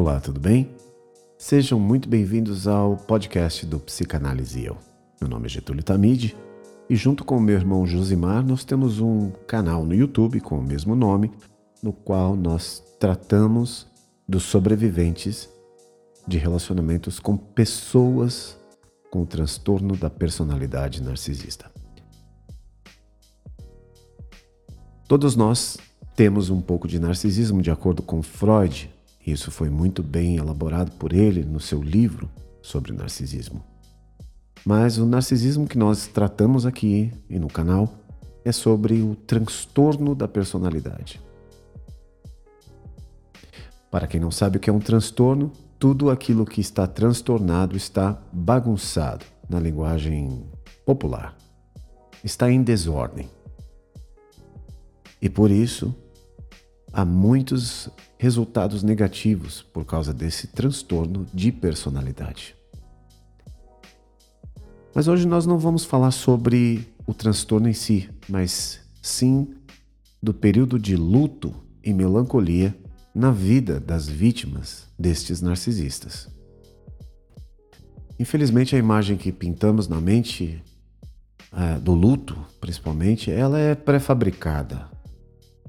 Olá, tudo bem? Sejam muito bem-vindos ao podcast do Psicanálise Eu. Meu nome é Getúlio Tamide e, junto com o meu irmão Josimar, nós temos um canal no YouTube com o mesmo nome, no qual nós tratamos dos sobreviventes de relacionamentos com pessoas com transtorno da personalidade narcisista. Todos nós temos um pouco de narcisismo, de acordo com Freud. Isso foi muito bem elaborado por ele no seu livro sobre narcisismo. Mas o narcisismo que nós tratamos aqui e no canal é sobre o transtorno da personalidade. Para quem não sabe o que é um transtorno, tudo aquilo que está transtornado está bagunçado, na linguagem popular. Está em desordem. E por isso, há muitos resultados negativos por causa desse transtorno de personalidade. Mas hoje nós não vamos falar sobre o transtorno em si, mas sim do período de luto e melancolia na vida das vítimas destes narcisistas. Infelizmente, a imagem que pintamos na mente é, do luto, principalmente, ela é pré-fabricada.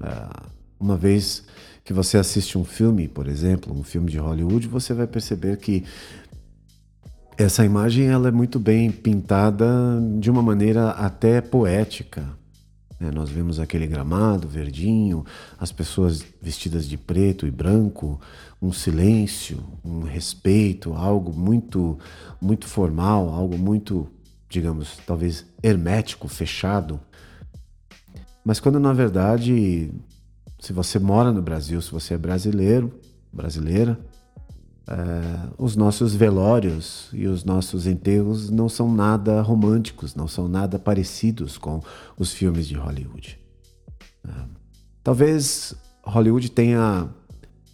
É, uma vez que você assiste um filme, por exemplo, um filme de Hollywood, você vai perceber que essa imagem ela é muito bem pintada de uma maneira até poética. Né? Nós vemos aquele gramado verdinho, as pessoas vestidas de preto e branco, um silêncio, um respeito, algo muito, muito formal, algo muito, digamos, talvez hermético, fechado. Mas quando na verdade, se você mora no Brasil, se você é brasileiro, brasileira, é, os nossos velórios e os nossos enterros não são nada românticos, não são nada parecidos com os filmes de Hollywood. É, talvez Hollywood tenha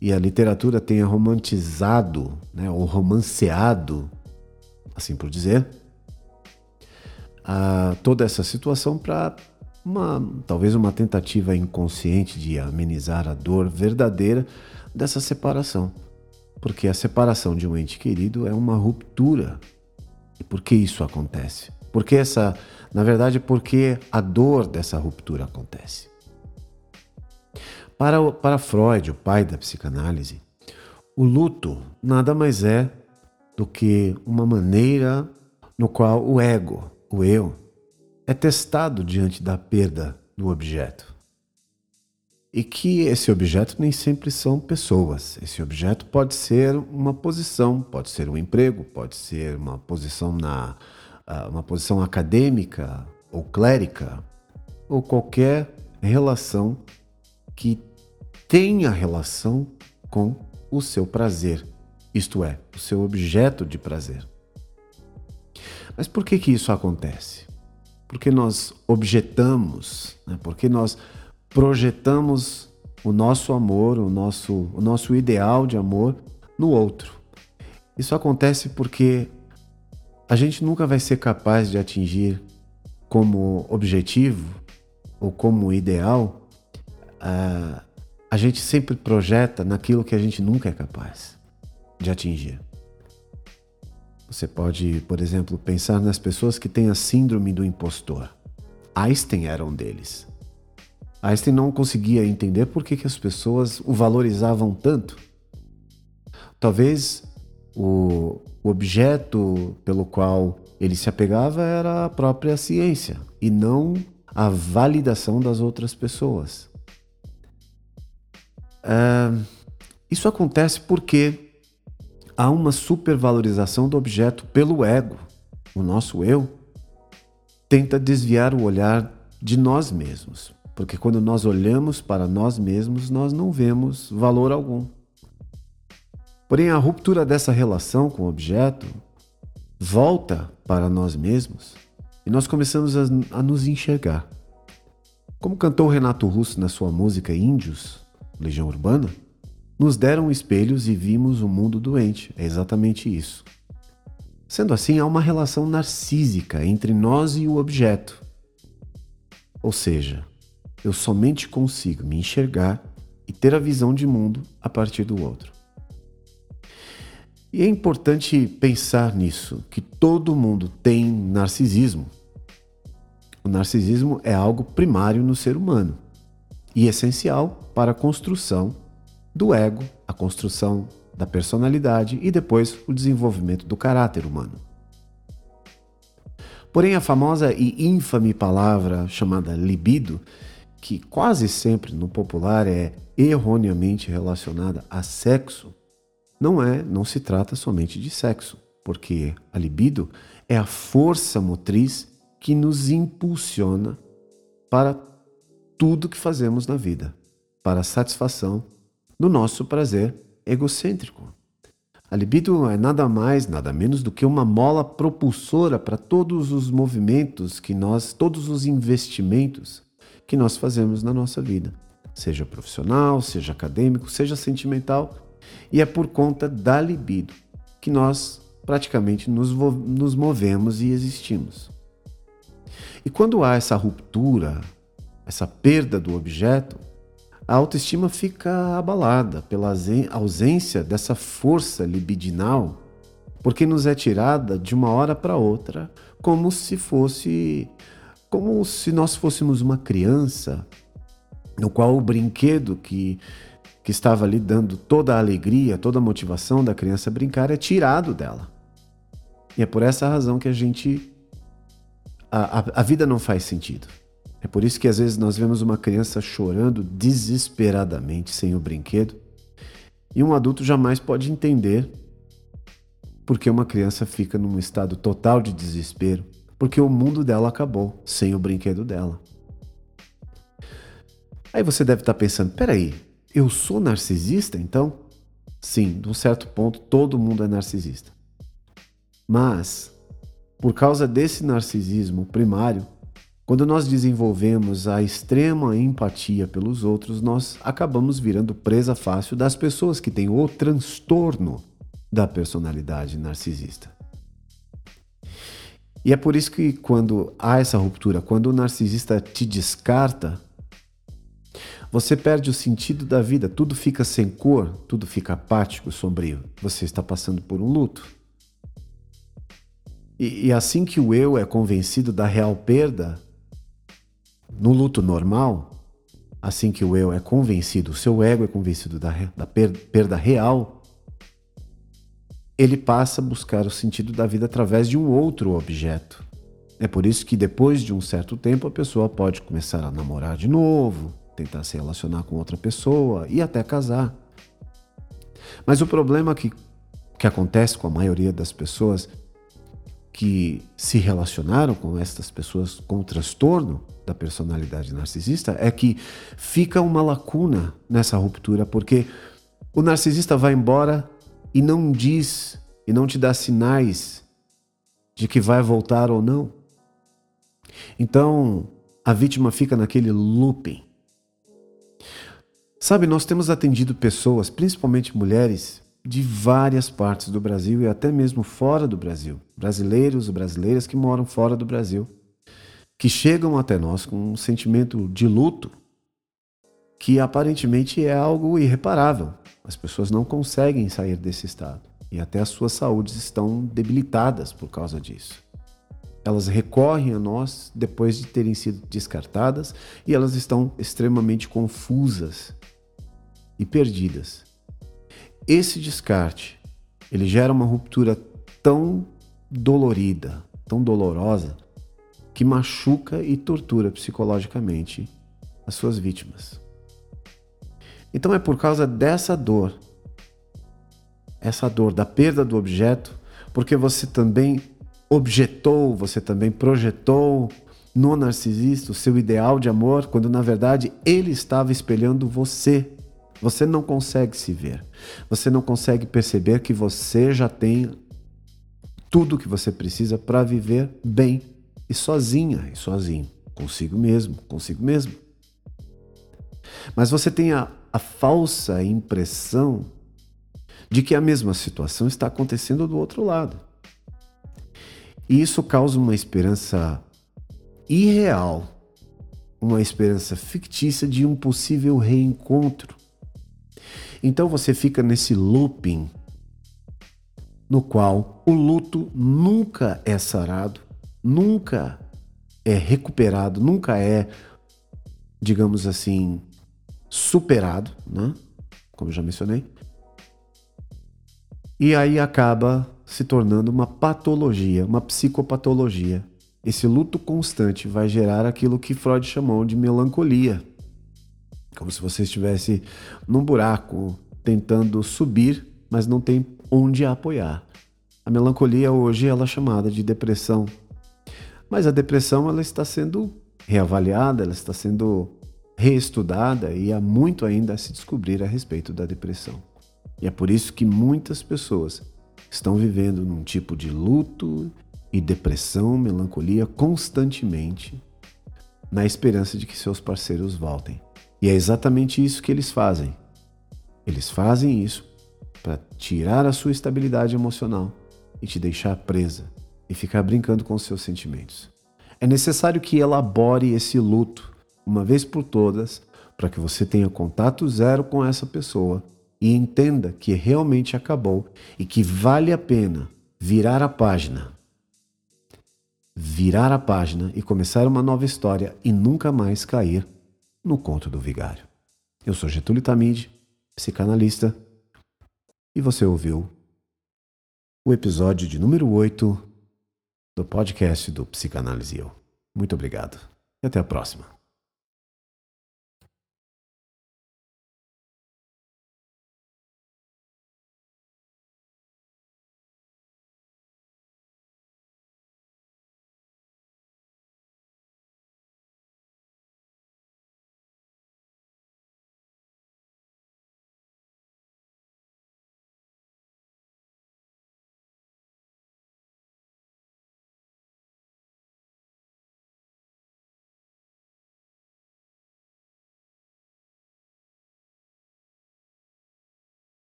e a literatura tenha romantizado, né, ou romanceado, assim por dizer, toda essa situação para uma talvez uma tentativa inconsciente de amenizar a dor verdadeira dessa separação. Porque a separação de um ente querido é uma ruptura. E por que isso acontece? Porque essa, na verdade, porque a dor dessa ruptura acontece. Para, para Freud, o pai da psicanálise, o luto nada mais é do que uma maneira no qual o ego, o eu, é testado diante da perda do objeto e que esse objeto nem sempre são pessoas. Esse objeto pode ser uma posição, pode ser um emprego, pode ser uma posição na ah, uma posição acadêmica ou clérica ou qualquer relação que tenha relação com o seu prazer, isto é, o seu objeto de prazer. Mas por que que isso acontece? Porque nós objetamos, né? porque nós projetamos o nosso amor, o nosso, o nosso ideal de amor no outro. Isso acontece porque a gente nunca vai ser capaz de atingir como objetivo ou como ideal, uh, a gente sempre projeta naquilo que a gente nunca é capaz de atingir. Você pode, por exemplo, pensar nas pessoas que têm a síndrome do impostor. Einstein era um deles. Einstein não conseguia entender por que, que as pessoas o valorizavam tanto. Talvez o, objeto pelo qual ele se apegava era a própria ciência e não a validação das outras pessoas. É, isso acontece porque há uma supervalorização do objeto pelo ego. O nosso eu tenta desviar o olhar de nós mesmos porque quando nós olhamos para nós mesmos, nós não vemos valor algum. Porém, a ruptura dessa relação com o objeto volta para nós mesmos e nós começamos a, a nos enxergar. Como cantou Renato Russo na sua música Índios, Legião Urbana, nos deram espelhos e vimos o mundo doente. É exatamente isso. Sendo assim, há uma relação narcísica entre nós e o objeto. Ou seja, eu somente consigo me enxergar e ter a visão de mundo a partir do outro. E é importante pensar nisso, que todo mundo tem narcisismo. O narcisismo é algo primário no ser humano e essencial para a construção do ego, a construção da personalidade e depois o desenvolvimento do caráter humano. Porém, a famosa e infame palavra chamada libido, que quase sempre no popular é erroneamente relacionada a sexo, não é, não se trata somente de sexo, porque a libido é a força motriz que nos impulsiona para tudo que fazemos na vida, para a satisfação do nosso prazer egocêntrico. A libido é nada mais, nada menos do que uma mola propulsora para todos os movimentos que nós, todos os investimentos que nós fazemos na nossa vida, seja profissional, seja acadêmico, seja sentimental, e é por conta da libido que nós praticamente nos, nos movemos e existimos. E quando há essa ruptura, essa perda do objeto, a autoestima fica abalada pela ausência dessa força libidinal, porque nos é tirada de uma hora para outra, como se fosse como se nós fôssemos uma criança, no qual o brinquedo que que estava ali dando toda a alegria, toda a motivação da criança brincar é tirado dela. E é por essa razão que a gente a, a, a vida não faz sentido. É por isso que às vezes nós vemos uma criança chorando desesperadamente sem o brinquedo e um adulto jamais pode entender porque uma criança fica num estado total de desespero, porque o mundo dela acabou sem o brinquedo dela. Aí você deve estar pensando: peraí, eu sou narcisista então? Sim, de um certo ponto todo mundo é narcisista. Mas, por causa desse narcisismo primário, quando nós desenvolvemos a extrema empatia pelos outros, nós acabamos virando presa fácil das pessoas que têm o transtorno da personalidade narcisista. E é por isso que quando há essa ruptura, quando o narcisista te descarta, você perde o sentido da vida, tudo fica sem cor, tudo fica apático, sombrio. Você está passando por um luto. E, e assim que o eu é convencido da real perda, no luto normal, assim que o eu é convencido, o seu ego é convencido da, da perda real, ele passa a buscar o sentido da vida através de um outro objeto. É por isso que depois de um certo tempo a pessoa pode começar a namorar de novo, tentar se relacionar com outra pessoa e até casar. Mas o problema que, que acontece com a maioria das pessoas que se relacionaram com essas pessoas com transtorno da personalidade narcisista é que fica uma lacuna nessa ruptura, porque o narcisista vai embora e não diz e não te dá sinais de que vai voltar ou não. Então, a vítima fica naquele looping. Sabe, nós temos atendido pessoas, principalmente mulheres, de várias partes do Brasil e até mesmo fora do Brasil. Brasileiros e brasileiras que moram fora do Brasil, que chegam até nós com um sentimento de luto que aparentemente é algo irreparável. As pessoas não conseguem sair desse estado e até as suas saúdes estão debilitadas por causa disso. Elas recorrem a nós depois de terem sido descartadas e elas estão extremamente confusas e perdidas esse descarte, ele gera uma ruptura tão dolorida, tão dolorosa, que machuca e tortura psicologicamente as suas vítimas. Então é por causa dessa dor, essa dor da perda do objeto, porque você também objetou, você também projetou no narcisista o seu ideal de amor, quando na verdade ele estava espelhando você você não consegue se ver. Você não consegue perceber que você já tem tudo o que você precisa para viver bem e sozinha e sozinho, consigo mesmo, consigo mesmo. Mas você tem a, a falsa impressão de que a mesma situação está acontecendo do outro lado. E isso causa uma esperança irreal, uma esperança fictícia de um possível reencontro então você fica nesse looping no qual o luto nunca é sarado, nunca é recuperado, nunca é, digamos assim, superado, né? Como eu já mencionei. E aí acaba se tornando uma patologia, uma psicopatologia. Esse luto constante vai gerar aquilo que Freud chamou de melancolia. Como se você estivesse num buraco tentando subir, mas não tem onde apoiar. A melancolia hoje ela é chamada de depressão. Mas a depressão ela está sendo reavaliada, ela está sendo reestudada e há muito ainda a se descobrir a respeito da depressão. E é por isso que muitas pessoas estão vivendo num tipo de luto e depressão, melancolia constantemente, na esperança de que seus parceiros voltem. E é exatamente isso que eles fazem. Eles fazem isso para tirar a sua estabilidade emocional e te deixar presa e ficar brincando com seus sentimentos. É necessário que elabore esse luto uma vez por todas para que você tenha contato zero com essa pessoa e entenda que realmente acabou e que vale a pena virar a página. Virar a página e começar uma nova história e nunca mais cair no conto do vigário. Eu sou Getúlio Tamide, psicanalista, e você ouviu o episódio de número 8 do podcast do Psicanálise Eu. Muito obrigado e até a próxima.